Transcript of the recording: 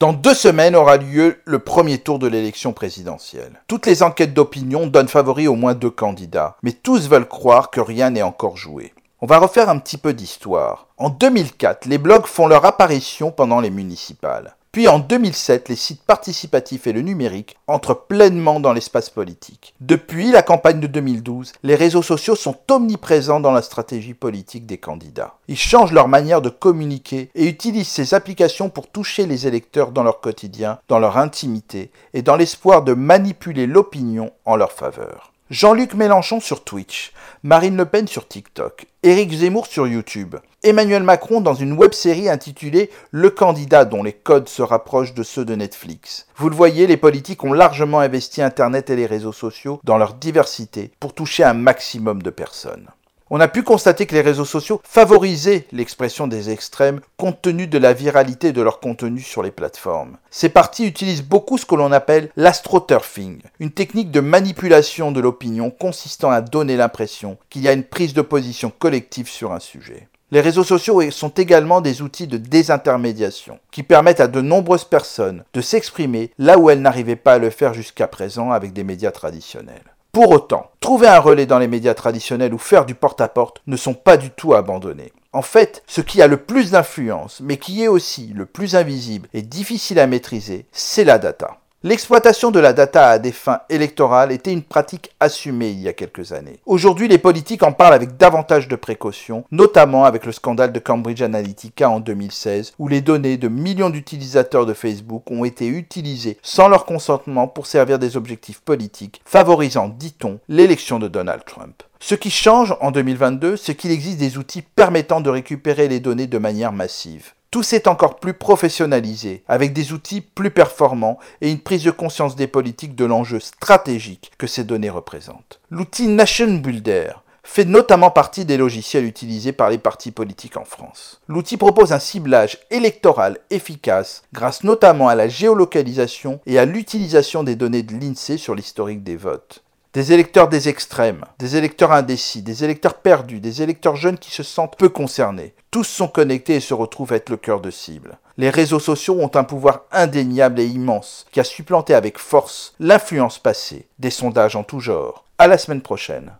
Dans deux semaines aura lieu le premier tour de l'élection présidentielle. Toutes les enquêtes d'opinion donnent favori au moins deux candidats, mais tous veulent croire que rien n'est encore joué. On va refaire un petit peu d'histoire. En 2004, les blogs font leur apparition pendant les municipales. Puis en 2007, les sites participatifs et le numérique entrent pleinement dans l'espace politique. Depuis la campagne de 2012, les réseaux sociaux sont omniprésents dans la stratégie politique des candidats. Ils changent leur manière de communiquer et utilisent ces applications pour toucher les électeurs dans leur quotidien, dans leur intimité et dans l'espoir de manipuler l'opinion en leur faveur. Jean-Luc Mélenchon sur Twitch, Marine Le Pen sur TikTok, Éric Zemmour sur YouTube, Emmanuel Macron dans une web-série intitulée Le candidat dont les codes se rapprochent de ceux de Netflix. Vous le voyez, les politiques ont largement investi Internet et les réseaux sociaux dans leur diversité pour toucher un maximum de personnes. On a pu constater que les réseaux sociaux favorisaient l'expression des extrêmes compte tenu de la viralité de leur contenu sur les plateformes. Ces partis utilisent beaucoup ce que l'on appelle l'astroturfing, une technique de manipulation de l'opinion consistant à donner l'impression qu'il y a une prise de position collective sur un sujet. Les réseaux sociaux sont également des outils de désintermédiation qui permettent à de nombreuses personnes de s'exprimer là où elles n'arrivaient pas à le faire jusqu'à présent avec des médias traditionnels. Pour autant, trouver un relais dans les médias traditionnels ou faire du porte-à-porte ne sont pas du tout abandonnés. En fait, ce qui a le plus d'influence, mais qui est aussi le plus invisible et difficile à maîtriser, c'est la data. L'exploitation de la data à des fins électorales était une pratique assumée il y a quelques années. Aujourd'hui, les politiques en parlent avec davantage de précautions, notamment avec le scandale de Cambridge Analytica en 2016, où les données de millions d'utilisateurs de Facebook ont été utilisées sans leur consentement pour servir des objectifs politiques, favorisant, dit-on, l'élection de Donald Trump. Ce qui change en 2022, c'est qu'il existe des outils permettant de récupérer les données de manière massive. Tout s'est encore plus professionnalisé, avec des outils plus performants et une prise de conscience des politiques de l'enjeu stratégique que ces données représentent. L'outil Nation Builder fait notamment partie des logiciels utilisés par les partis politiques en France. L'outil propose un ciblage électoral efficace grâce notamment à la géolocalisation et à l'utilisation des données de l'INSEE sur l'historique des votes. Des électeurs des extrêmes, des électeurs indécis, des électeurs perdus, des électeurs jeunes qui se sentent peu concernés. Tous sont connectés et se retrouvent être le cœur de cible. Les réseaux sociaux ont un pouvoir indéniable et immense qui a supplanté avec force l'influence passée des sondages en tout genre. À la semaine prochaine.